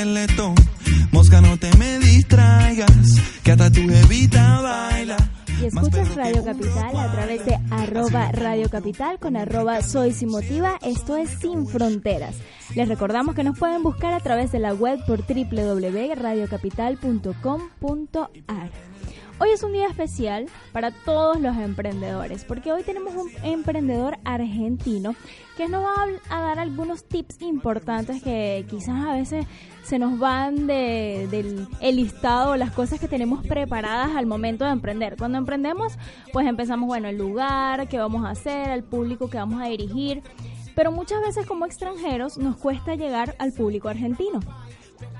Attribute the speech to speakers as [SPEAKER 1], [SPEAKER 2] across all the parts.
[SPEAKER 1] esqueleto. Mosca, no te me distraigas, que hasta tu evita baila.
[SPEAKER 2] Y escuchas Radio Capital a través de arroba Radio Capital con arroba Soy Sin Motiva. Esto es Sin Fronteras. Les recordamos que nos pueden buscar a través de la web por www.radiocapital.com.ar. Hoy es un día especial para todos los emprendedores, porque hoy tenemos un emprendedor argentino que nos va a dar algunos tips importantes que quizás a veces se nos van de, del el listado, las cosas que tenemos preparadas al momento de emprender. Cuando emprendemos, pues empezamos, bueno, el lugar, qué vamos a hacer, al público que vamos a dirigir, pero muchas veces como extranjeros nos cuesta llegar al público argentino.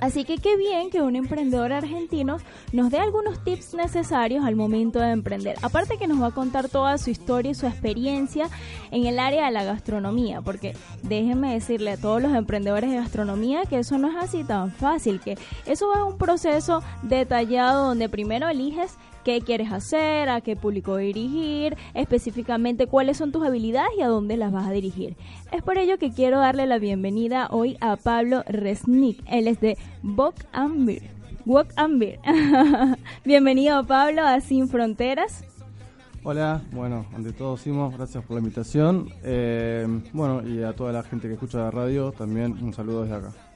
[SPEAKER 2] Así que qué bien que un emprendedor argentino nos dé algunos tips necesarios al momento de emprender. Aparte que nos va a contar toda su historia y su experiencia en el área de la gastronomía, porque déjenme decirle a todos los emprendedores de gastronomía que eso no es así tan fácil, que eso es un proceso detallado donde primero eliges qué quieres hacer, a qué público dirigir, específicamente cuáles son tus habilidades y a dónde las vas a dirigir. Es por ello que quiero darle la bienvenida hoy a Pablo Resnick. Él es de Walk and Beer. Walk. Bienvenido Pablo a Sin Fronteras.
[SPEAKER 3] Hola, bueno, ante todo Simos, gracias por la invitación. Eh, bueno, y a toda la gente que escucha la radio, también un saludo desde acá.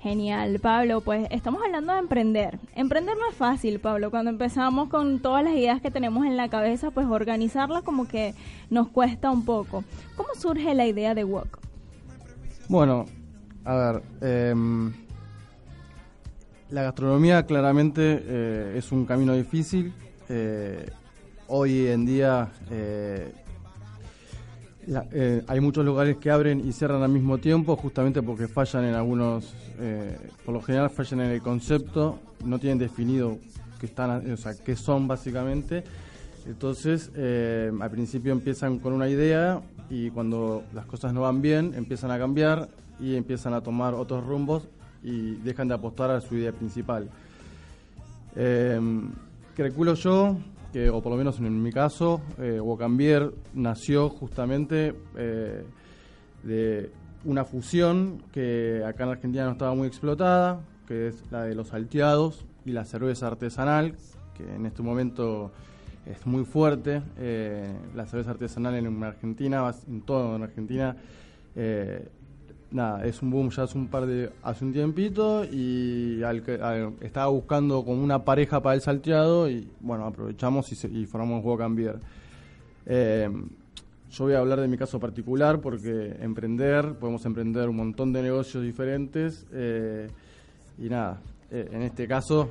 [SPEAKER 2] Genial, Pablo. Pues estamos hablando de emprender. Emprender no es fácil, Pablo. Cuando empezamos con todas las ideas que tenemos en la cabeza, pues organizarlas como que nos cuesta un poco. ¿Cómo surge la idea de Wok?
[SPEAKER 3] Bueno, a ver, em, la gastronomía claramente eh, es un camino difícil. Eh, hoy en día eh, eh, hay muchos lugares que abren y cierran al mismo tiempo, justamente porque fallan en algunos, eh, por lo general fallan en el concepto, no tienen definido qué están, o sea, qué son básicamente. Entonces, eh, al principio empiezan con una idea y cuando las cosas no van bien, empiezan a cambiar y empiezan a tomar otros rumbos y dejan de apostar a su idea principal. Eh, calculo yo que, o por lo menos en mi caso, eh, Wocambier nació justamente eh, de una fusión que acá en Argentina no estaba muy explotada, que es la de los salteados y la cerveza artesanal, que en este momento es muy fuerte. Eh, la cerveza artesanal en Argentina, en toda en Argentina, eh, nada, es un boom ya hace un par de, hace un tiempito y al, estaba buscando como una pareja para el salteado y bueno, aprovechamos y, formamos Juego Cambiar. Eh, yo voy a hablar de mi caso particular porque emprender, podemos emprender un montón de negocios diferentes eh, y nada, eh, en este caso,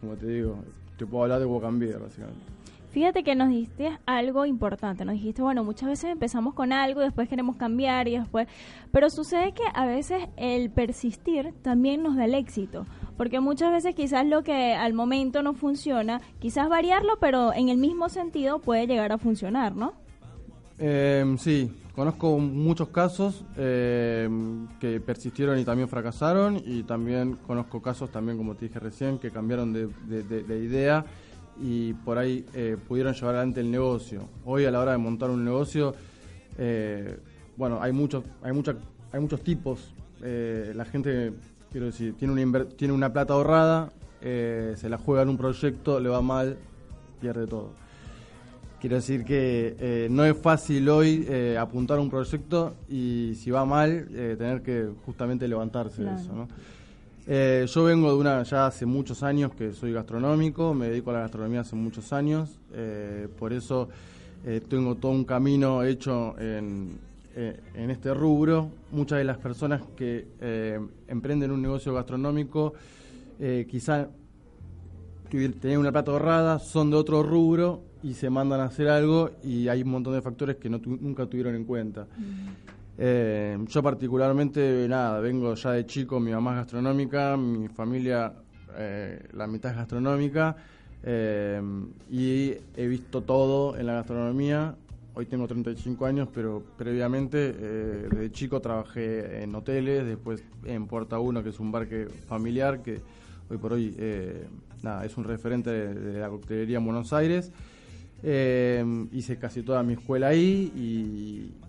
[SPEAKER 3] como te digo, te puedo hablar de Juego Cambiar básicamente.
[SPEAKER 2] Fíjate que nos dijiste algo importante, nos dijiste, bueno, muchas veces empezamos con algo y después queremos cambiar y después, pero sucede que a veces el persistir también nos da el éxito, porque muchas veces quizás lo que al momento no funciona, quizás variarlo, pero en el mismo sentido puede llegar a funcionar, ¿no?
[SPEAKER 3] Eh, sí, conozco muchos casos eh, que persistieron y también fracasaron y también conozco casos también, como te dije recién, que cambiaron de, de idea y por ahí eh, pudieron llevar adelante el negocio. Hoy a la hora de montar un negocio, eh, bueno, hay muchos, hay mucha, hay muchos tipos. Eh, la gente, quiero decir, tiene una, tiene una plata ahorrada, se la juega en un proyecto, le va mal, pierde todo. Quiero decir que no es fácil hoy apuntar un proyecto y si va mal, tener que justamente levantarse de eso, ¿no? Eh, yo vengo de una, ya hace muchos años que soy gastronómico, me dedico a la gastronomía hace muchos años, eh, por eso eh, tengo todo un camino hecho en, en, este rubro. Muchas de las personas que emprenden un negocio gastronómico quizá tienen una plata ahorrada, son de otro rubro y se mandan a hacer algo y hay un montón de factores que no nunca tuvieron en cuenta. Eh, yo particularmente, nada, vengo ya de chico, mi mamá es gastronómica, mi familia, eh, la mitad es gastronómica, eh, y he visto todo en la gastronomía. Hoy tengo 35 años, pero previamente, desde chico trabajé en hoteles, después en Puerta 1, que es un bar que, familiar, que hoy por hoy nada, es un referente de, la coctelería en Buenos Aires. hice casi toda mi escuela ahí y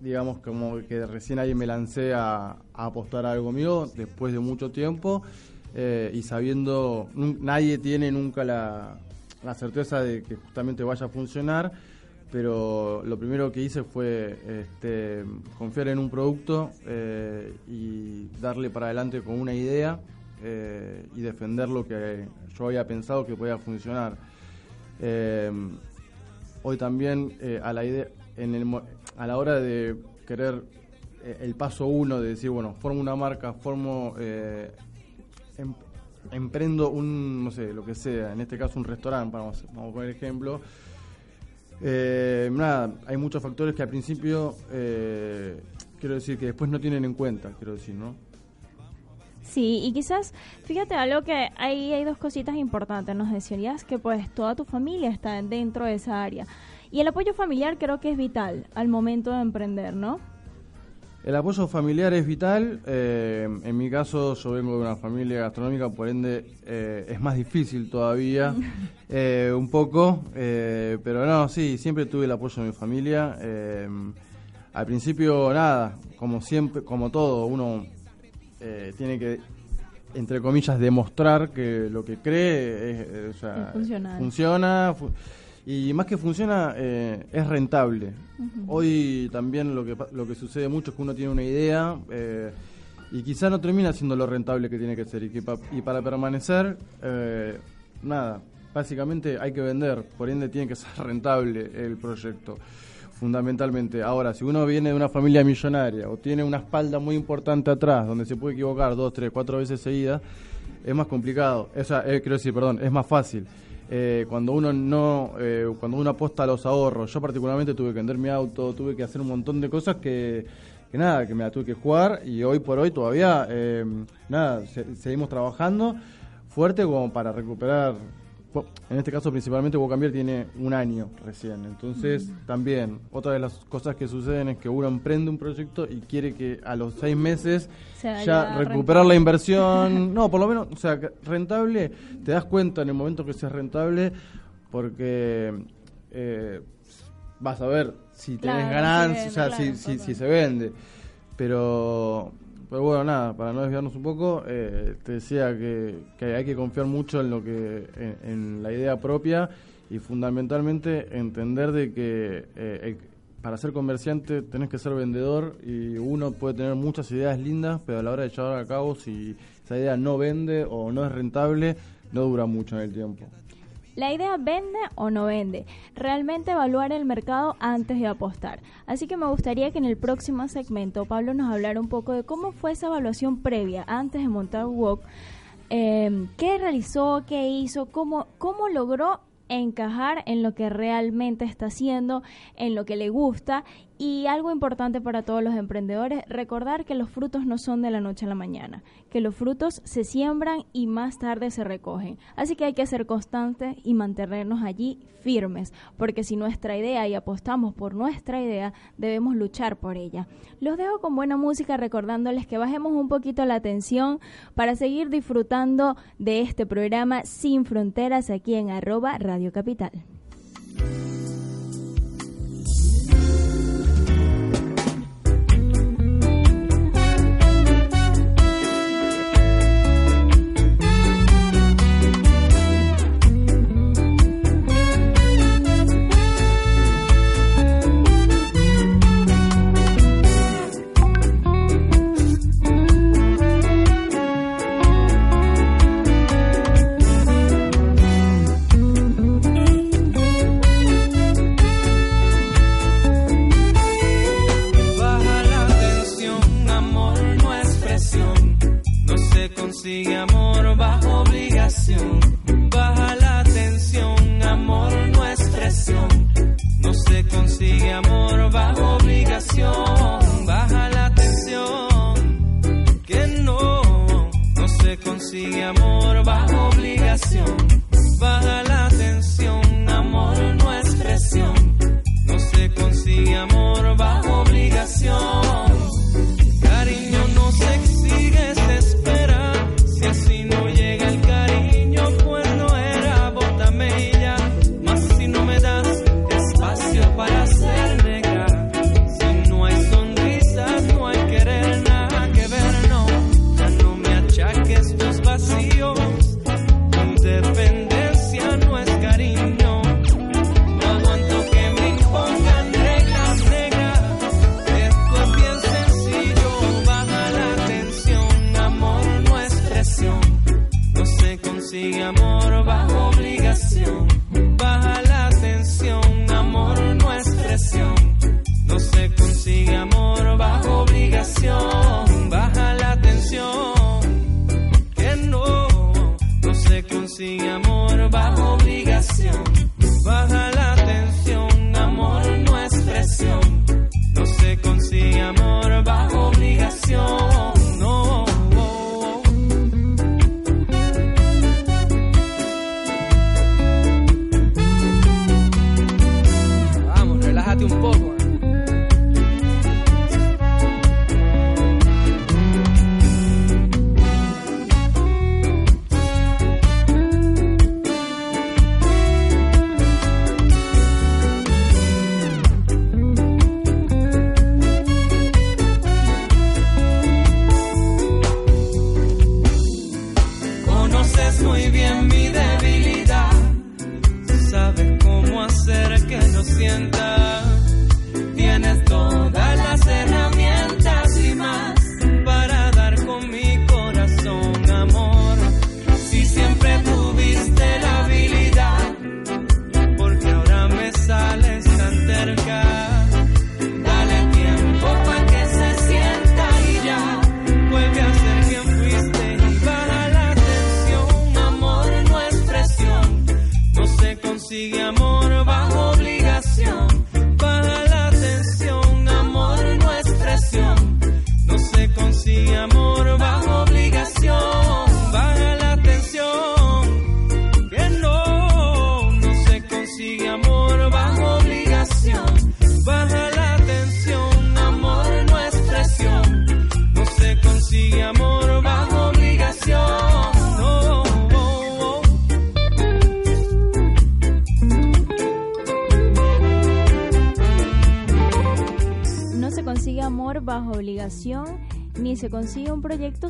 [SPEAKER 3] digamos, como que recién ahí me lancé a, apostar a algo mío después de mucho tiempo eh, y sabiendo, nadie tiene nunca la, la certeza de que justamente vaya a funcionar, pero lo primero que hice fue este, confiar en un producto eh, y darle para adelante con una idea eh, y defender lo que yo había pensado que podía funcionar. Hoy también a la idea en el a la hora de querer eh, el paso uno de decir bueno formo una marca formo eh, em- emprendo un no sé lo que sea en este caso un restaurante vamos vamos a poner ejemplo eh, nada hay muchos factores que al principio eh, quiero decir que después no tienen en cuenta quiero decir no
[SPEAKER 2] Sí, y quizás, fíjate algo que ahí hay dos cositas importantes. Nos decías que pues toda tu familia está dentro de esa área. Y el apoyo familiar creo que es vital al momento de emprender, ¿no?
[SPEAKER 3] El apoyo familiar es vital. eh, en mi caso, yo vengo de una familia gastronómica, por ende eh, es más difícil todavía, eh, un poco. pero no, sí, siempre tuve el apoyo de mi familia. al principio, nada, como siempre, como todo, uno eh, tiene que, entre comillas, demostrar que lo que cree es, o sea, funciona. fu- y más que funciona, eh, es rentable. Hoy también lo que, lo que sucede mucho es que uno tiene una idea eh, y quizá no termina siendo lo rentable que tiene que ser. Y, que pa- y para permanecer, eh, nada, básicamente hay que vender, por ende tiene que ser rentable el proyecto, fundamentalmente. Ahora, si uno viene de una familia millonaria o tiene una espalda muy importante atrás, donde se puede equivocar dos, tres, cuatro veces seguidas, es más complicado. O sea, eh, quiero decir, perdón, es más fácil. Eh, cuando uno no, eh, cuando uno aposta a los ahorros, yo particularmente tuve que vender mi auto, tuve que hacer un montón de cosas que, nada, que me la tuve que jugar y hoy por hoy todavía, eh, nada, se- seguimos trabajando fuerte como para recuperar. En este caso principalmente Bocambier tiene un año recién, entonces también otra de las cosas que suceden es que uno emprende un proyecto y quiere que a los seis meses ya
[SPEAKER 2] ya
[SPEAKER 3] recuperar la inversión, no, por lo menos, o sea, rentable, te das cuenta en el momento que sea rentable, porque eh, vas a ver si tenés
[SPEAKER 2] Claro,
[SPEAKER 3] ganancias, o sea, si se vende. Pero, pero bueno, nada, para no desviarnos un poco, eh, te decía que, que hay que confiar mucho en lo que, en, la idea propia y fundamentalmente entender de que eh, para ser comerciante tenés que ser vendedor y uno puede tener muchas ideas lindas, pero a la hora de llevar a cabo, si esa idea no vende o no es rentable, no dura mucho en el tiempo.
[SPEAKER 2] La idea vende o no vende. Realmente evaluar el mercado antes de apostar. Así que me gustaría que en el próximo segmento Pablo nos hablara un poco de cómo fue esa evaluación previa antes de montar Wok. Eh, ¿Qué realizó? ¿Qué hizo? ¿Cómo, ¿Cómo logró encajar en lo que realmente está haciendo, en lo que le gusta? Y algo importante para todos los emprendedores, recordar que los frutos no son de la noche a la mañana, que los frutos se siembran y más tarde se recogen. Así que hay que ser constantes y mantenernos allí firmes, porque si nuestra idea y apostamos por nuestra idea, debemos luchar por ella. Los dejo con buena música recordándoles que bajemos un poquito la tensión para seguir disfrutando de este programa Sin Fronteras aquí en arroba Radio Capital.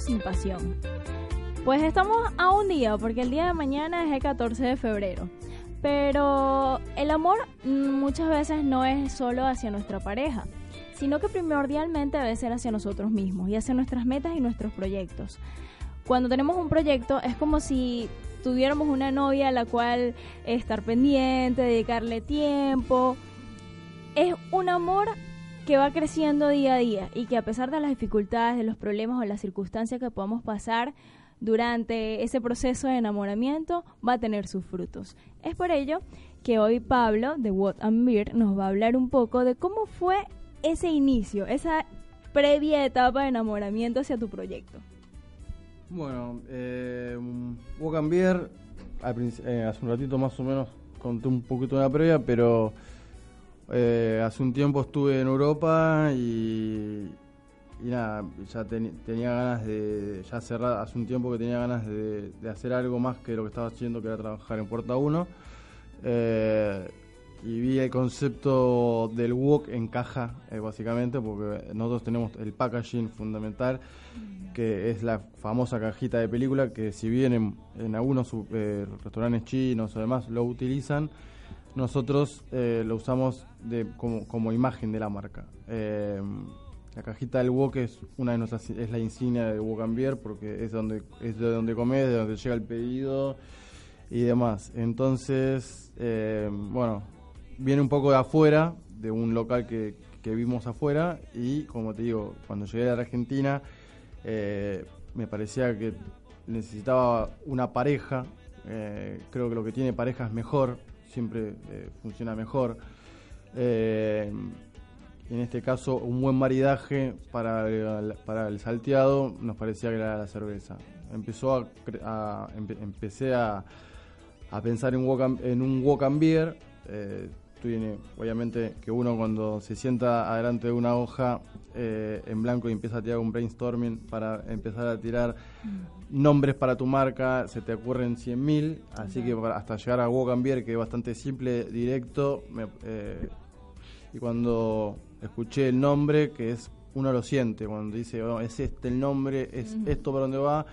[SPEAKER 2] Sin pasión. Pues estamos a un día, porque el día de mañana es el 14 de febrero. Pero el amor muchas veces no es solo hacia nuestra pareja, sino que primordialmente debe ser hacia nosotros mismos y hacia nuestras metas y nuestros proyectos. Cuando tenemos un proyecto es como si tuviéramos una novia a la cual estar pendiente, dedicarle tiempo. Es un amor que va creciendo día a día y que a pesar de las dificultades, de los problemas o las circunstancias que podamos pasar durante ese proceso de enamoramiento, va a tener sus frutos. Es por ello que hoy Pablo de What and Beer nos va a hablar un poco de cómo fue ese inicio, esa previa etapa de enamoramiento hacia tu proyecto.
[SPEAKER 3] Bueno, eh, Walk and Beer, eh, hace un ratito más o menos conté un poquito de la previa, pero eh, hace un tiempo estuve en Europa y, nada, ya tenía ganas de, ya cerrar, hace un tiempo que tenía ganas de, hacer algo más que lo que estaba haciendo, que era trabajar en Puerta 1. Eh, y vi el concepto del walk en caja, eh, básicamente, porque nosotros tenemos el packaging fundamental, que es la famosa cajita de película, que si bien en, en algunos eh, restaurantes chinos o demás lo utilizan, nosotros eh, lo usamos de, como, como imagen de la marca. Eh, la cajita del wok es una de nuestras es la insignia de Wok porque es donde es de donde comes, de donde llega el pedido y demás. Entonces, eh, bueno, viene un poco de afuera, de un local que, que vimos afuera y como te digo, cuando llegué a la Argentina eh, me parecía que necesitaba una pareja. eh, creo que lo que tiene pareja es mejor, siempre eh, funciona mejor. Eh, en este caso, un buen maridaje para el, para el salteado nos parecía que era la cerveza. Empezó a, a- empe- empecé a, a pensar en, walk en un walk beer. Tiene, obviamente que uno cuando se sienta adelante de una hoja eh, en blanco y empieza a tirar un brainstorming para empezar a tirar nombres para tu marca, se te ocurren 100.000, así que para- hasta llegar a Beer, que es bastante simple, directo, me- eh, y cuando escuché el nombre, que es uno lo siente, cuando dice, "Oh, es este el nombre, es esto para dónde va,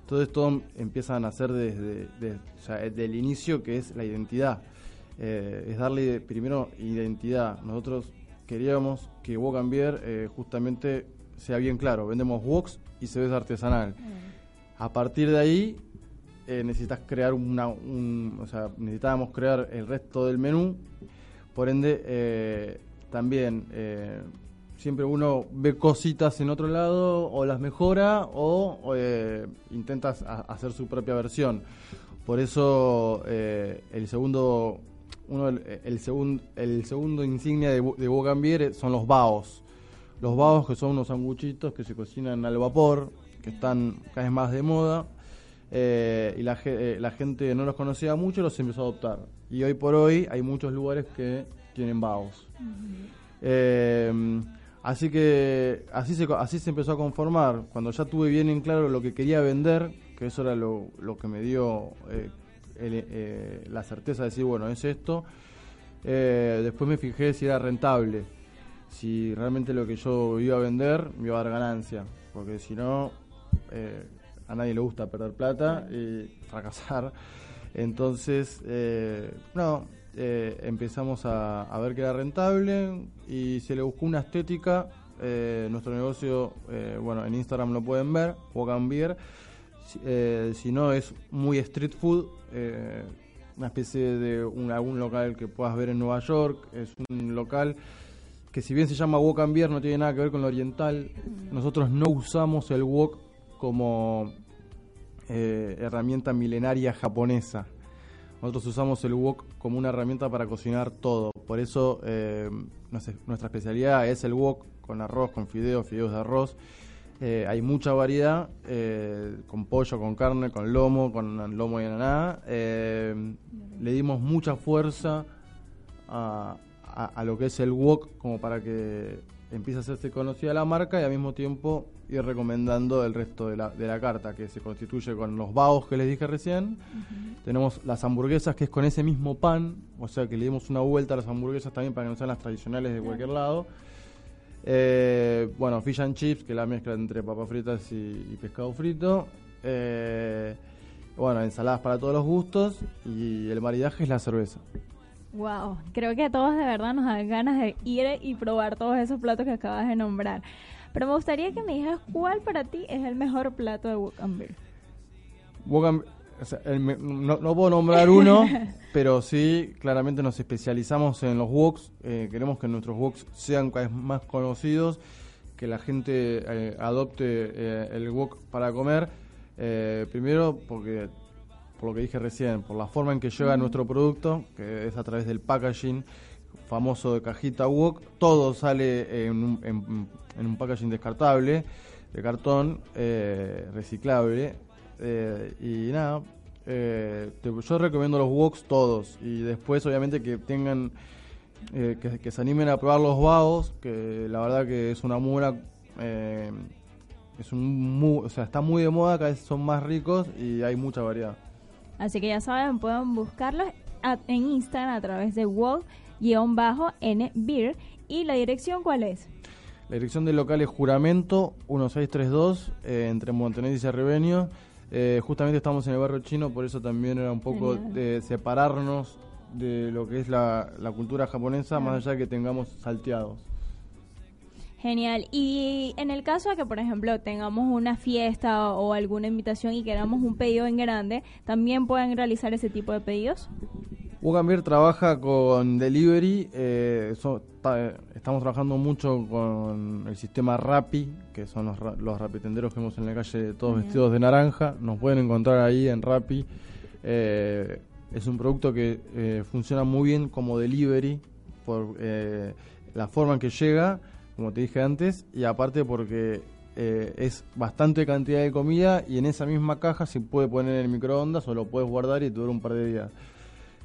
[SPEAKER 3] entonces todo empieza a nacer desde, de- o sea, desde el inicio, que es la identidad. Eh, es darle primero identidad. Nosotros queríamos que Beer eh, justamente sea bien claro. Vendemos woks y cerveza artesanal. A partir de ahí eh, necesitas crear una, un, o sea, necesitábamos crear el resto del menú. Por ende, también siempre uno ve cositas en otro lado o las mejora o, eh, intentas hacer su propia versión. Por eso eh, el segundo uno el, segundo el segundo insignia de, de Bocambier son los baos. Los baos que son unos sanguchitos que se cocinan al vapor, que están cada vez más de moda. Eh, y la, la gente no los conocía mucho, los empezó a adoptar. Y hoy por hoy hay muchos lugares que tienen baos. Así que así se, así se empezó a conformar. Cuando ya tuve bien en claro lo que quería vender, que eso era lo, lo que me dio eh, eh, la certeza de decir, bueno, es esto. Eh, después me fijé si era rentable, si realmente lo que yo iba a vender me iba a dar ganancia, porque si no, a nadie le gusta perder plata y fracasar. Entonces, no, eh, empezamos a, ver que era rentable y se le buscó una estética. Eh, nuestro negocio, eh, bueno, en Instagram lo pueden ver, Walk and Beer. si no, es muy street food, una especie de un, algún local que puedas ver en Nueva York. Es un local que, si bien se llama Walk and Beer, no tiene nada que ver con lo oriental. Nosotros no usamos el wok como herramienta milenaria japonesa nosotros usamos el wok como una herramienta para cocinar todo. Por eso eh, nuestra especialidad es el wok con arroz, con fideos, fideos de arroz. Eh, hay mucha variedad, eh, con pollo, con carne, con lomo, con lomo y ananá. le dimos mucha fuerza a, a, lo que es el wok como para que empiece a hacerse conocida la marca y al mismo tiempo ir recomendando el resto de la, de la carta, que se constituye con los baos que les dije recién. Tenemos las hamburguesas, que es con ese mismo pan, o sea que le dimos una vuelta a las hamburguesas también para que no sean las tradicionales de cualquier lado. Eh, bueno, fish and chips, que es la mezcla entre papas fritas y, pescado frito. Eh, bueno, ensaladas para todos los gustos y el maridaje es la cerveza.
[SPEAKER 2] Wow, creo que a todos de verdad nos dan ganas de ir y probar todos esos platos que acabas de nombrar. Pero me gustaría que me dijeras cuál para ti es el mejor plato de Wok
[SPEAKER 3] no, puedo nombrar uno, pero sí, claramente nos especializamos en los woks. Eh, queremos que nuestros woks sean cada vez más conocidos, que la gente eh, adopte eh, el wok para comer. primero, porque por lo que dije recién, por la forma en que llega nuestro producto, que es a través del packaging famoso de cajita wok, todo sale en un, en un packaging descartable, de cartón, eh, reciclable. Eh, y nada, eh, yo recomiendo los woks todos. Y después, obviamente, que tengan. Que, se animen a probar los baos, que la verdad que es una mura. es un o sea, está muy de moda, cada vez son más ricos y hay mucha variedad.
[SPEAKER 2] Así que ya saben, pueden buscarlos en Instagram a través de wok-n-beer. ¿Y la dirección cuál es?
[SPEAKER 3] La dirección del local es Juramento 1632 eh, entre Montenegro y Cerrebeño. Eh, justamente estamos en el barrio chino, por eso también era un poco de separarnos de lo que es la, cultura japonesa, más allá de que tengamos salteados.
[SPEAKER 2] Genial. Y en el caso de que, por ejemplo, tengamos una fiesta o alguna invitación y queramos un pedido en grande, ¿también pueden realizar ese tipo de pedidos?
[SPEAKER 3] Ugambier trabaja con delivery, eh, estamos trabajando mucho con el sistema Rappi, que son los, los rapitenderos que vemos en la calle todos vestidos de naranja, nos pueden encontrar ahí en Rappi. Eh, es un producto que eh, funciona muy bien como delivery por la forma en que llega, como te dije antes, y aparte porque es bastante cantidad de comida y en esa misma caja se puede poner en el microondas o lo puedes guardar y durar un par de días.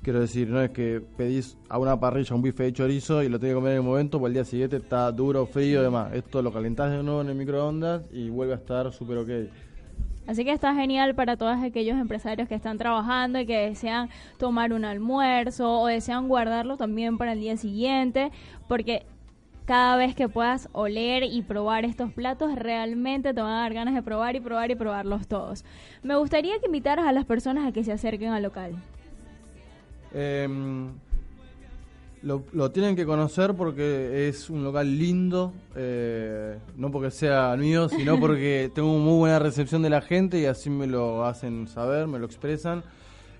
[SPEAKER 3] Quiero decir, no es que pedís a una parrilla un bife de chorizo y lo tenés que comer en el momento, pues el día siguiente está duro, frío y demás. Esto lo calentás de nuevo en el microondas y vuelve a estar súper ok.
[SPEAKER 2] Así que está genial para todos aquellos empresarios que están trabajando y que desean tomar un almuerzo o desean guardarlo también para el día siguiente, porque cada vez que puedas oler y probar estos platos, realmente te van a dar ganas de probar y probar y probarlos todos. Me gustaría que invitaras a las personas a que se acerquen al local.
[SPEAKER 3] Em, Lo, lo tienen que conocer porque es un local lindo, eh, no porque sea mío, sino porque tengo muy buena recepción de la gente y así me lo hacen saber, me lo expresan.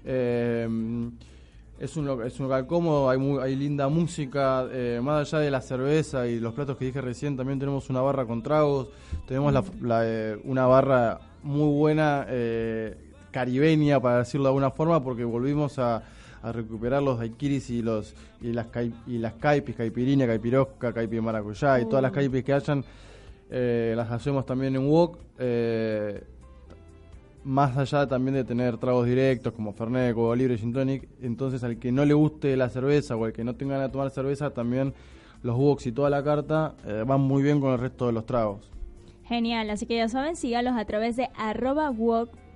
[SPEAKER 3] Eh, es un, lo- es un local cómodo, hay, muy- hay linda música, eh, más allá de la cerveza y los platos que dije recién, también tenemos una barra con tragos, tenemos la- la, eh, una barra muy buena, eh, caribeña, para decirlo de alguna forma, porque volvimos a, a recuperar los daiquiris y los y las y las caipis, caipirinha, caipirosca, caipi maracuyá y todas las caipis que hayan, eh, las hacemos también en wok. eh, más allá también de tener tragos directos como Fernet, Cobo Libre, Gin Tonic, entonces al que no le guste la cerveza o al que no tenga ganas de tomar cerveza, también los woks y toda la carta eh, van muy bien con el resto de los tragos.
[SPEAKER 2] Genial, así que ya saben, sígalos a través de arroba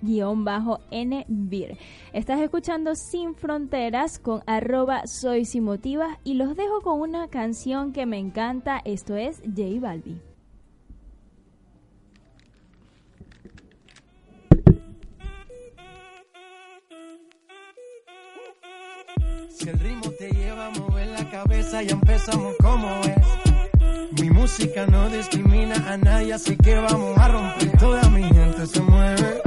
[SPEAKER 2] walk-nbeer. Estás escuchando Sin Fronteras con arroba soy sin motivas y los dejo con una canción que me encanta, esto es J Balbi.
[SPEAKER 1] Si el ritmo te lleva a mover la cabeza, ya empezamos como es. Mi música no discrimina a nadie, así que vamos a romper. Toda mi gente se mueve.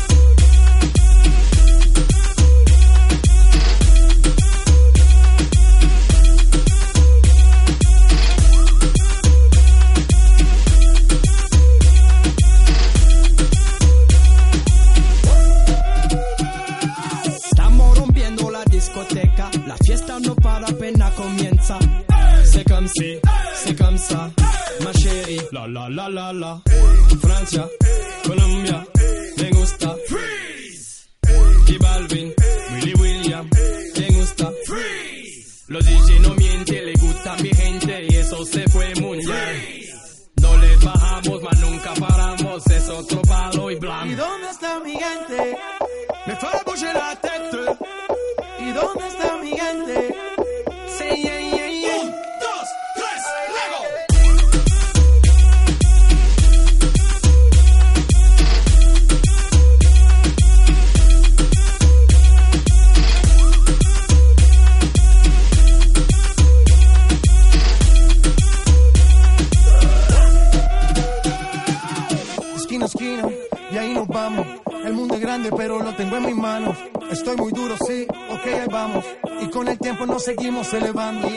[SPEAKER 4] Si, c'est comme ça, ma chérie. La la la la la. Francia, Colombia, me.
[SPEAKER 1] Seguimos elevando.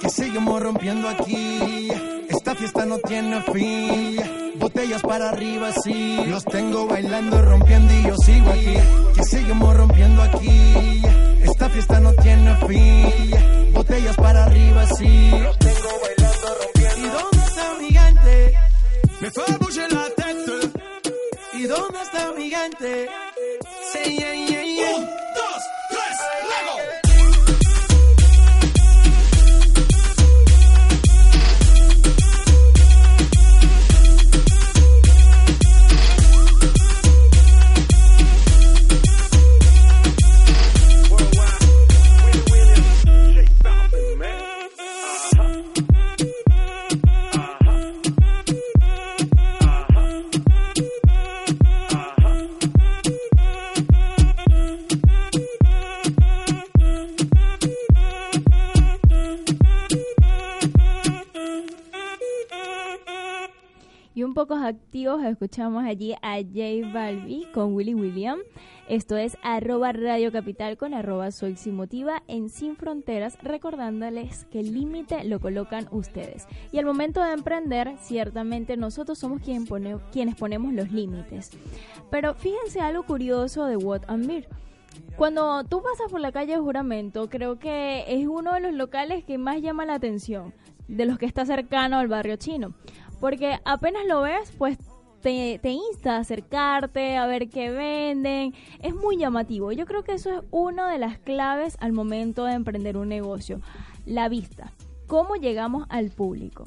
[SPEAKER 1] Que seguimos rompiendo aquí. Esta fiesta no tiene fin. Botellas para arriba, sí. Los tengo bailando, rompiendo y yo sigo aquí. Que seguimos rompiendo aquí. Esta fiesta no tiene fin. Botellas para arriba, sí. Los tengo bailando, rompiendo. ¿Y dónde está mi gente?
[SPEAKER 4] Me fait bouger la tête.
[SPEAKER 1] ¿Y dónde está mi gente?
[SPEAKER 4] Say
[SPEAKER 2] activos escuchamos allí a J Balbi con Willy William. Esto es arroba Radio Capital con arroba Soy Sin Motiva en Sin Fronteras, recordándoles que el límite lo colocan ustedes. Y al momento de emprender, ciertamente nosotros somos quien pone- quienes ponemos los límites. Pero fíjense algo curioso de What and. Cuando tú pasas por la calle de Juramento, creo que es uno de los locales que más llama la atención, de los que está cercano al barrio chino. Porque apenas lo ves, pues te, te insta a acercarte, a ver qué venden. Es muy llamativo. Yo creo que eso es una de las claves al momento de emprender un negocio. La vista. ¿Cómo llegamos al público?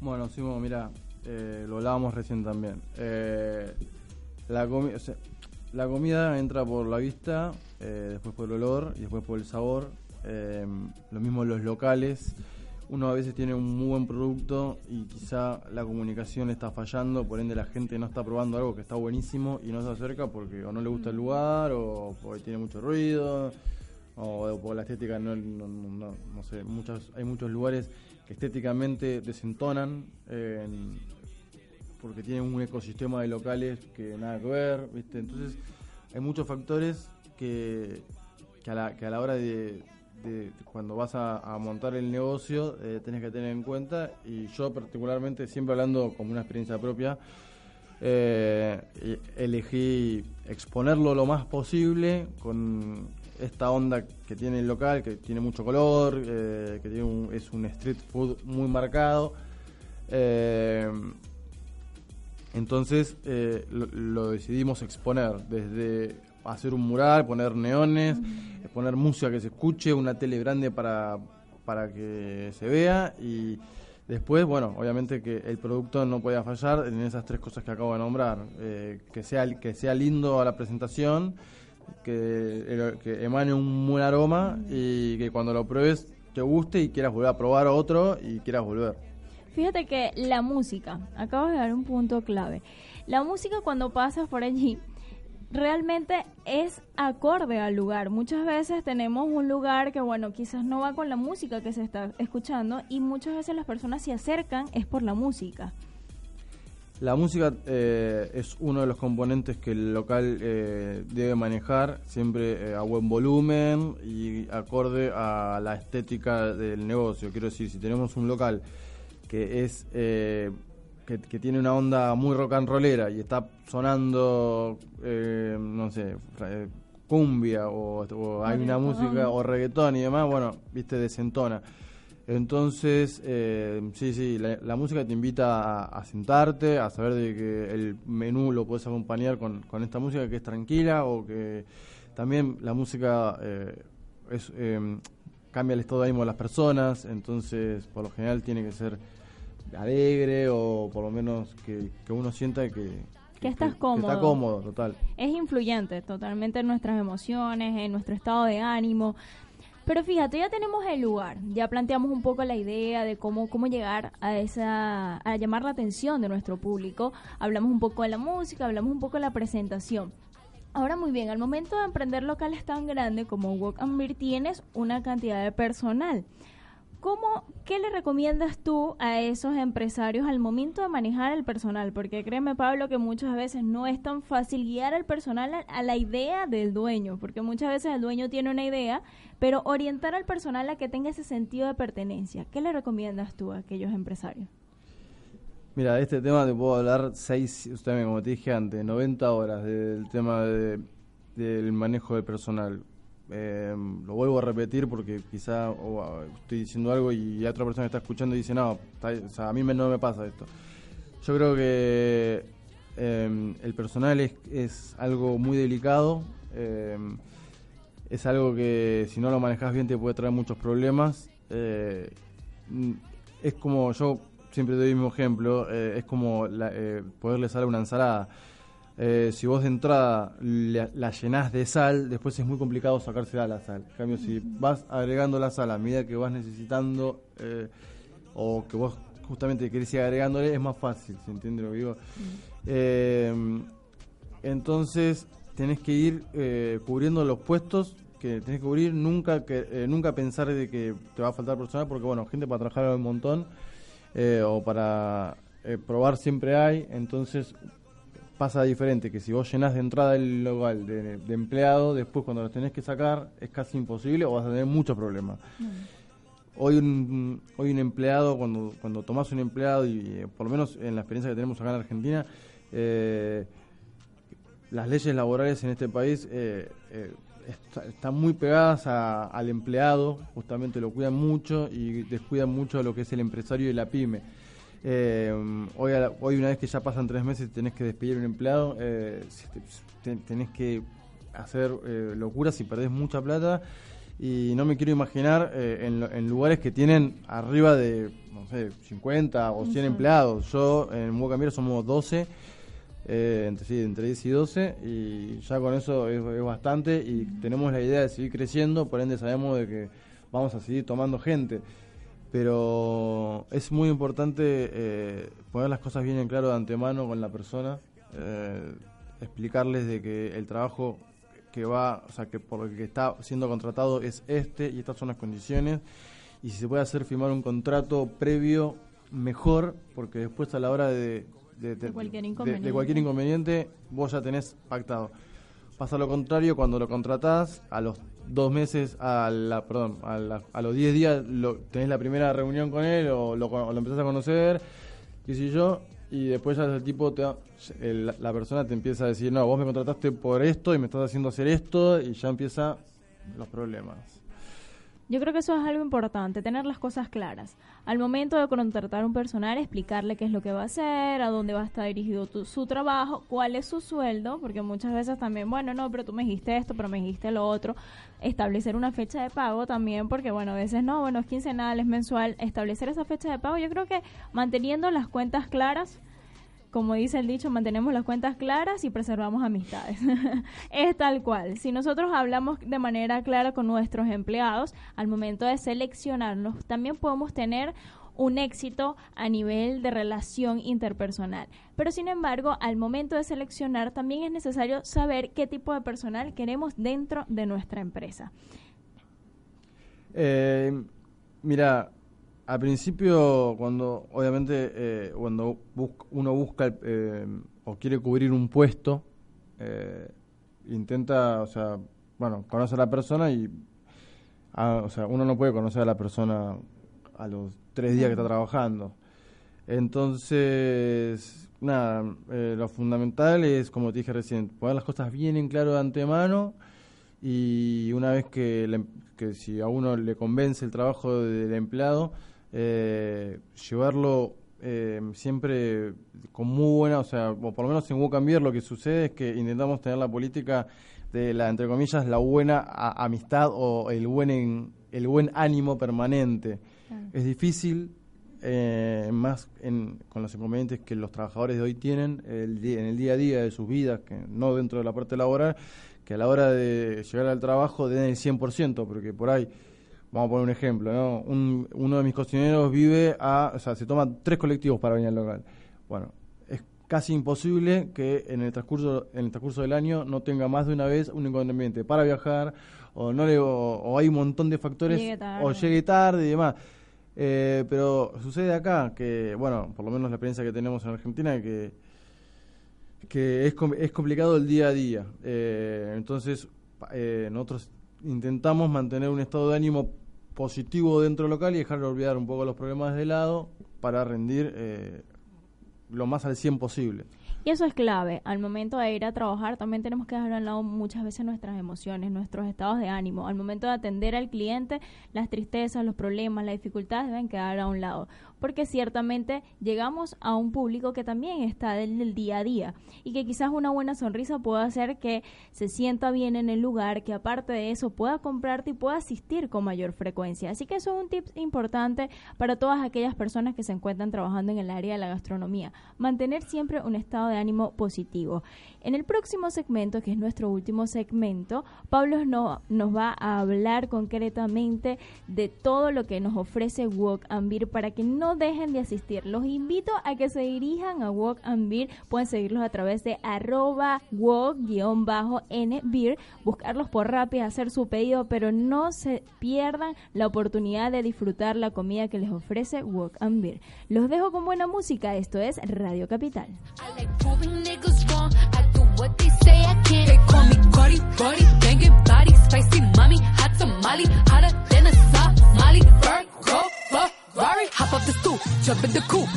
[SPEAKER 3] Bueno, Simo, mira, eh, lo hablábamos recién también. Eh, la, la comida entra por la vista, eh, después por el olor y después por el sabor. Eh, lo mismo los locales. Uno a veces tiene un muy buen producto y quizá la comunicación está fallando, por ende la gente no está probando algo que está buenísimo y no se acerca porque o no le gusta el lugar o porque tiene mucho ruido o por la estética no, no, no, sé, muchos, hay muchos lugares que estéticamente desentonan eh, porque tienen un ecosistema de locales que nada que ver, ¿viste? Entonces hay muchos factores que, que, a, la, que a la hora de, cuando vas a, montar el negocio eh, tenés que tener en cuenta y yo particularmente siempre hablando como una experiencia propia eh, elegí exponerlo lo más posible con esta onda que tiene el local, que tiene mucho color, eh, que tiene un, es un street food muy marcado. Eh, entonces lo, decidimos exponer desde hacer un mural, poner neones, poner música que se escuche, una tele grande para, para que se vea y después, bueno, obviamente que el producto no podía fallar en esas tres cosas que acabo de nombrar, eh, que, sea, que sea lindo a la presentación, que, que emane un buen aroma y que cuando lo pruebes te guste y quieras volver a probar otro y quieras volver.
[SPEAKER 2] Fíjate que la música, acabas de dar un punto clave. La música cuando pasas por allí realmente es acorde al lugar. Muchas veces tenemos un lugar que, bueno, quizás no va con la música que se está escuchando y muchas veces las personas se acercan es por la música.
[SPEAKER 3] La música eh, es uno de los componentes que el local eh, debe manejar siempre eh, a buen volumen y acorde a la estética del negocio. Quiero decir, si tenemos un local que es eh, que, que, tiene una onda muy rock and rollera y está sonando, eh, no sé, cumbia o, o hay una música o reggaetón y demás, bueno, viste, desentona. Entonces, eh, sí, sí, la, la, música te invita a, a, sentarte, a saber de que el menú lo puedes acompañar con, con esta música que es tranquila o que también la música eh, es, eh, cambia el estado de ánimo de las personas, entonces por lo general tiene que ser alegre o por lo menos que, que uno sienta que,
[SPEAKER 2] que estás cómodo.
[SPEAKER 3] Que está cómodo, total.
[SPEAKER 2] Es influyente totalmente en nuestras emociones, en nuestro estado de ánimo. Pero fíjate, ya tenemos el lugar, ya planteamos un poco la idea de cómo, cómo llegar a esa, a llamar la atención de nuestro público. Hablamos un poco de la música, hablamos un poco de la presentación. Ahora muy bien, al momento de emprender locales tan grandes como Walk and Beer tienes una cantidad de personal. ¿Cómo, ¿Qué le recomiendas tú a esos empresarios al momento de manejar el personal? Porque créeme, Pablo, que muchas veces no es tan fácil guiar al personal a, la idea del dueño, porque muchas veces el dueño tiene una idea, pero orientar al personal a que tenga ese sentido de pertenencia. ¿Qué le recomiendas tú a aquellos empresarios?
[SPEAKER 3] Mira, de este tema te puedo hablar seis, usted como te dije antes, 90 horas del tema de, del manejo del personal eh, lo vuelvo a repetir porque quizá estoy diciendo algo y otra persona está escuchando y dice, no, a mí me, no me pasa esto. Yo creo que eh, el personal es, algo muy delicado, eh, es algo que si no lo manejas bien te puede traer muchos problemas. Eh, es como, yo siempre doy el mismo ejemplo, eh, es como la, eh, poderle salir una ensalada eh, si vos de entrada la, la, llenás de sal, después es muy complicado sacársela la sal. En cambio, si vas agregando la sal a medida que vas necesitando eh, o que vos justamente querés ir agregándole, es más fácil, ¿se entiende lo que digo? Eh, entonces, tenés que ir eh, cubriendo los puestos que tenés que cubrir, nunca que nunca pensar de que te va a faltar personal, porque bueno, gente para trabajar un montón, o para probar siempre hay, entonces pasa diferente, que si vos llenás de entrada el local de, de empleado, después cuando los tenés que sacar es casi imposible o vas a tener muchos problemas. Mm. Hoy un, hoy un empleado, cuando, cuando tomás un empleado, y eh, por lo menos en la experiencia que tenemos acá en Argentina, eh, las leyes laborales en este país eh, está, están muy pegadas a, al empleado, justamente lo cuidan mucho y descuidan mucho lo que es el empresario y la pyme. Eh, hoy, la, hoy, una vez que ya pasan tres meses tenés que despedir a un empleado, eh, tenés que hacer eh, locuras y perdés mucha plata. Y no me quiero imaginar eh, en, en, lugares que tienen arriba de, no sé, 50 o 100 uh -huh. empleados. Yo en Muecambiero somos 12. eh, entre, sí, entre 10 y 12, y ya con eso es, es bastante, y tenemos la idea de seguir creciendo, por ende sabemos de que vamos a seguir tomando gente pero es muy importante eh, poner las cosas bien en claro de antemano con la persona, eh, explicarles de que el trabajo que va, o sea, que por el que está siendo contratado es este y estas son las condiciones, y si se puede hacer firmar un contrato previo, mejor, porque después a la hora de,
[SPEAKER 2] de, cualquier,
[SPEAKER 3] de cualquier inconveniente, vos ya tenés pactado. Pasa lo contrario, cuando lo contratás, a los dos meses, a la, perdón, a, los diez días lo, tenés la primera reunión con él o lo, lo empezás a conocer, qué sé yo, y después ya el tipo, te, la persona te empieza a decir, no, vos me contrataste por esto y me estás haciendo hacer esto, y ya empiezan los problemas.
[SPEAKER 2] Yo creo que eso es algo importante, tener las cosas claras. Al momento de contratar un personal, explicarle qué es lo que va a hacer, a dónde va a estar dirigido su trabajo, cuál es su sueldo, porque muchas veces también, bueno, no, pero tú me dijiste esto, pero me dijiste lo otro. Establecer una fecha de pago también, porque bueno, a veces no, bueno, es quincenal, es mensual. Establecer esa fecha de pago, yo creo que manteniendo las cuentas claras, como dice el dicho, mantenemos las cuentas claras y preservamos amistades. es tal cual. Si nosotros hablamos de manera clara con nuestros empleados, al momento de seleccionarlos, también podemos tener un éxito a nivel de relación interpersonal. Pero sin embargo, al momento de seleccionar, también es necesario saber qué tipo de personal queremos dentro de nuestra empresa.
[SPEAKER 3] Eh, mira, al principio, cuando obviamente eh, cuando uno busca eh, o quiere cubrir un puesto, eh, intenta, o sea, bueno, conoce a la persona y, ah, o sea, uno no puede conocer a la persona a los tres días que está trabajando. Entonces, nada, lo fundamental es, como te dije recién, poner las cosas bien en claro de antemano y una vez que, que si a uno le convence el trabajo del empleado, eh, llevarlo eh, siempre con muy buena, o sea, o por lo menos en Wocambier lo que sucede es que intentamos tener la política de la, entre comillas, la buena amistad o el buen, el buen ánimo permanente. Es difícil, eh, más con los inconvenientes que los trabajadores de hoy tienen el, en el día a día de sus vidas, que no dentro de la parte laboral, que a la hora de llegar al trabajo den el 100%, porque por ahí Vamos a poner un ejemplo, ¿no? uno de mis cocineros vive a, o sea, se toma tres colectivos para venir al local. Bueno, es casi imposible que en el transcurso en el transcurso del año no tenga más de una vez un inconveniente para viajar o no le o, hay un montón de factores o llegue tarde y demás. Eh, pero sucede acá que, bueno, por lo menos la experiencia que tenemos en Argentina que que es, es complicado el día a día. Eh, entonces, eh, nosotros intentamos mantener un estado de ánimo positivo dentro local y dejar de olvidar un poco los problemas de lado para rendir eh, lo más al 100 posible.
[SPEAKER 2] Y eso es clave. Al momento de ir a trabajar también tenemos que dejar a un lado muchas veces nuestras emociones, nuestros estados de ánimo. Al momento de atender al cliente, las tristezas, los problemas, las dificultades deben quedar a un lado porque ciertamente llegamos a un público que también está del, del, día a día y que quizás una buena sonrisa pueda hacer que se sienta bien en el lugar, que aparte de eso pueda comprarte y pueda asistir con mayor frecuencia. Así que eso es un tip importante para todas aquellas personas que se encuentran trabajando en el área de la gastronomía. Mantener siempre un estado de ánimo positivo. En el próximo segmento, que es nuestro último segmento, Pablo no, nos va a hablar concretamente de todo lo que nos ofrece Walk and Beer para que no dejen de asistir. Los invito a que se dirijan a Walk and Beer. Pueden seguirlos a través de arroba walk-nbeer, buscarlos por Rappi, hacer su pedido, pero no se pierdan la oportunidad de disfrutar la comida que les ofrece Walk and Beer. Los dejo con buena música. Esto es Radio Capital. What they say I can't. They call me Cardi, Cardi, banging body, spicy mommy, hot tamale, hotter than a Somali. Virgo, Ferrari, hop off the stoop, jump in the coupe.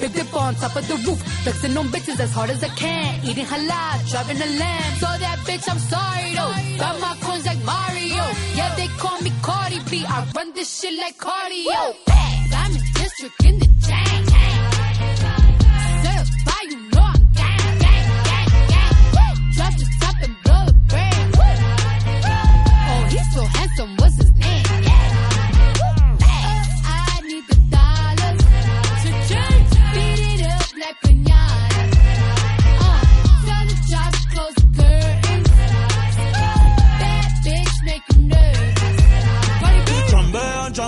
[SPEAKER 2] Big dip on top of the roof, flexing on bitches as hard as I can. Eating halal, driving a lamb. So that bitch, I'm sorry though. Got my coins like Mario. Yeah, they call me Cardi B. I run this shit like cardio. Diamond district in the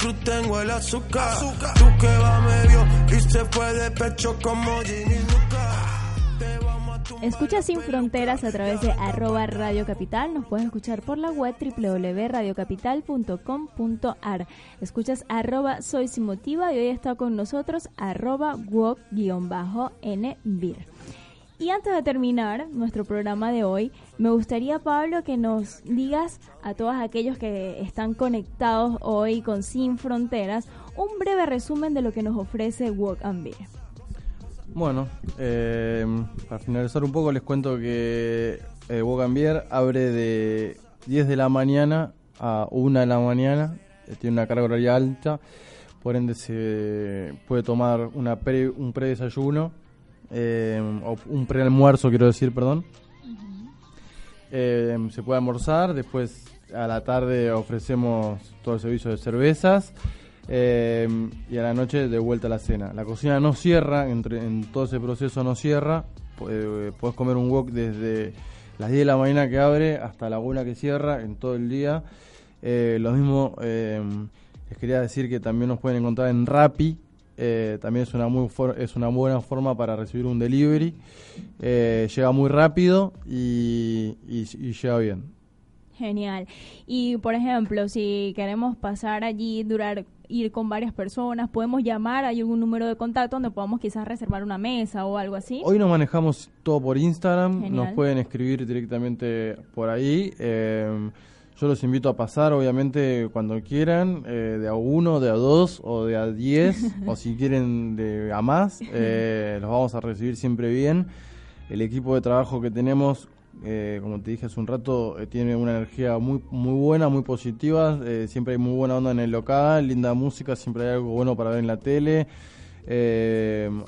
[SPEAKER 5] Cruz tengo el azúcar. Tú que va medio se fue de pecho como Ginny
[SPEAKER 2] Escucha Sin Fronteras a través de arroba Radio Capital. Nos puedes escuchar por la web www.radiocapital.com.ar. Escuchas arroba Soy Sin Motiva y hoy está con nosotros arroba wok-nbir. Y antes de terminar nuestro programa de hoy, me gustaría, Pablo, que nos digas a todos aquellos que están conectados hoy con Sin Fronteras un breve resumen de lo que nos ofrece Walk and Beer.
[SPEAKER 3] Bueno, eh, para finalizar un poco les cuento que eh, Bogambier abre de 10 de la mañana a 1 de la mañana, eh, tiene una carga horaria alta, por ende se puede tomar una pre, un predesayuno, eh, o un prealmuerzo quiero decir, perdón. Eh, se puede almorzar, después a la tarde ofrecemos todo el servicio de cervezas eh, y a la noche de vuelta a la cena. La cocina no cierra, entre, en todo ese proceso no cierra, Pu- puedes comer un wok desde las 10 de la mañana que abre hasta la 1 que cierra en todo el día. Eh, lo mismo eh, les quería decir que también nos pueden encontrar en Rappi. eh, también es una muy es una buena forma para recibir un delivery. Eh, llega muy rápido y, y- y llega bien.
[SPEAKER 2] Genial. Y por ejemplo, si queremos pasar allí, durar, ir con varias personas, podemos llamar, hay algún número de contacto donde podamos quizás reservar una mesa o algo así.
[SPEAKER 3] Hoy nos manejamos todo por Instagram,
[SPEAKER 2] Genial.
[SPEAKER 3] nos pueden escribir directamente por ahí. eh, yo los invito a pasar, obviamente, cuando quieran, eh, de a uno, de a dos o de a diez, o si quieren de a más, eh, los vamos a recibir siempre bien. El equipo de trabajo que tenemos, eh, como te dije hace un rato, eh, tiene una energía muy muy buena, muy positiva. eh, siempre hay muy buena onda en el local, linda música, siempre hay algo bueno para ver en la tele.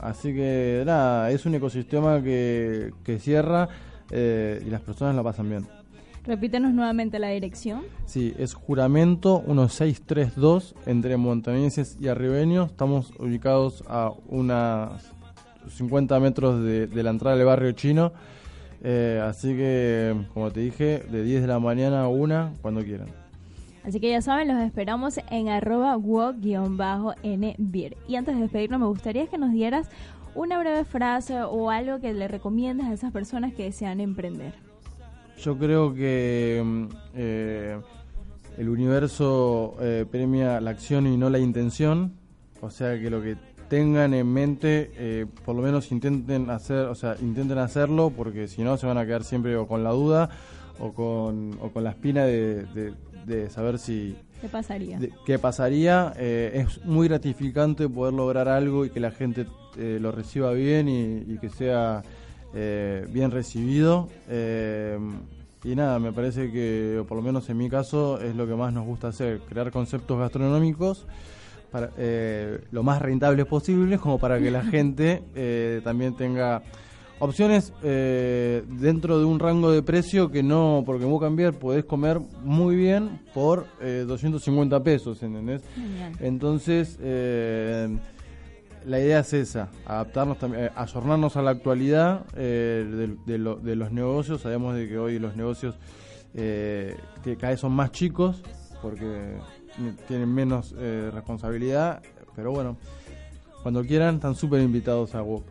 [SPEAKER 3] Así que nada, es un ecosistema que, que cierra y las personas la pasan bien.
[SPEAKER 2] Repítenos nuevamente la dirección.
[SPEAKER 3] Sí, es Juramento 1632 entre montañeses y arribeños. Estamos ubicados a unas 50 metros de, de la entrada del barrio chino. Eh, así que, como te dije, de 10 de la mañana a 1 cuando quieran.
[SPEAKER 2] Así que ya saben, los esperamos en arroba. Y antes de despedirnos, me gustaría que nos dieras una breve frase o algo que le recomiendas a esas personas que desean emprender.
[SPEAKER 3] Yo creo que mm, eh, el universo eh, premia la acción y no la intención. O sea que lo que tengan en mente, eh, por lo menos intenten hacer, o sea, intenten hacerlo, porque si no se van a quedar siempre o con la duda o con, o con la espina de, de- de saber si
[SPEAKER 2] ¿Qué pasaría?
[SPEAKER 3] de- qué pasaría. Eh, es muy gratificante poder lograr algo y que la gente eh, lo reciba bien y, y que sea eh, bien recibido. Eh, y nada, me parece que, por lo menos en mi caso, es lo que más nos gusta hacer, crear conceptos gastronómicos para, eh, lo más rentables posibles, como para que la gente eh, también tenga opciones eh, dentro de un rango de precio que no, porque en Cambiar podés comer muy bien por eh, 250 pesos, ¿entendés?
[SPEAKER 2] Genial.
[SPEAKER 3] Entonces, eh, la idea es esa, adaptarnos también, eh, ayornarnos a la actualidad eh, de, de lo- de los negocios. Sabemos de que hoy los negocios eh, que cada vez son más chicos porque tienen menos eh, responsabilidad, pero bueno, cuando quieran están súper invitados a WOC.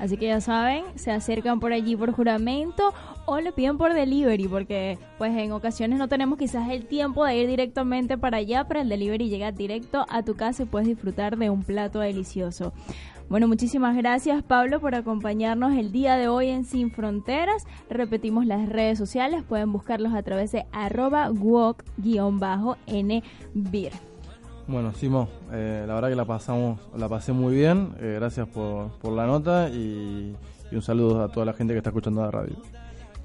[SPEAKER 2] Así que ya saben, se acercan por allí por juramento o le piden por delivery, porque pues en ocasiones no tenemos quizás el tiempo de ir directamente para allá, pero el delivery llega directo a tu casa y puedes disfrutar de un plato delicioso. Bueno, muchísimas gracias Pablo por acompañarnos el día de hoy en Sin Fronteras. Repetimos las redes sociales, pueden buscarlos a través de arroba walk-nbir.
[SPEAKER 3] Bueno, Simo, eh, la verdad que la pasamos, la pasé muy bien. eh, gracias por, por la nota y, y un saludo a toda la gente que está escuchando la radio.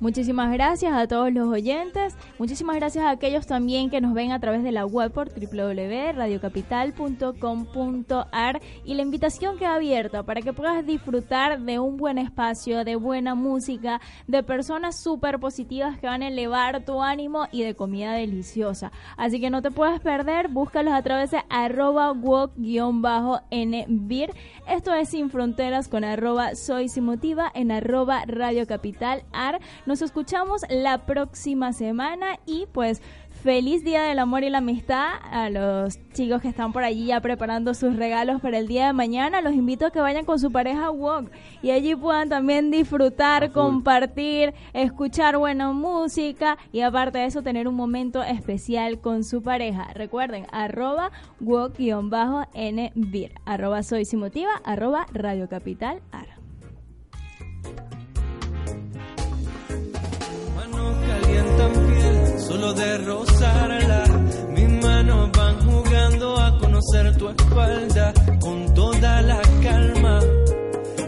[SPEAKER 2] Muchísimas gracias a todos los oyentes. Muchísimas gracias a aquellos también que nos ven a través de la web por www.radiocapital.com.ar y la invitación queda abierta para que puedas disfrutar de un buen espacio, de buena música, de personas súper positivas que van a elevar tu ánimo y de comida deliciosa. Así que no te puedes perder, búscalos a través de arroba walk-nbir. Esto es Sin Fronteras con arroba soy Simotiva en arroba Radio Capital Ar. Escuchamos la próxima semana y pues feliz Día del Amor y la Amistad a los chicos que están por allí ya preparando sus regalos para el día de mañana. Los invito a que vayan con su pareja a Walk y allí puedan también disfrutar, compartir, escuchar buena música y aparte de eso tener un momento especial con su pareja. Recuerden, arroba walk-nbir, arroba soy Simotiva, arroba Radio Capital Ar.
[SPEAKER 6] Piel solo de rozarla. Mis manos van jugando a conocer tu espalda con toda la calma.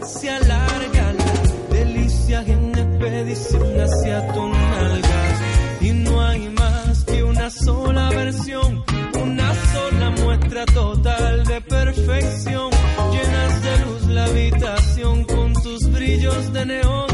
[SPEAKER 6] Se alarga la delicia en expedición hacia tus nalgas. Y no hay más que una sola versión, una sola muestra total de perfección. Llenas de luz la habitación con tus brillos de neón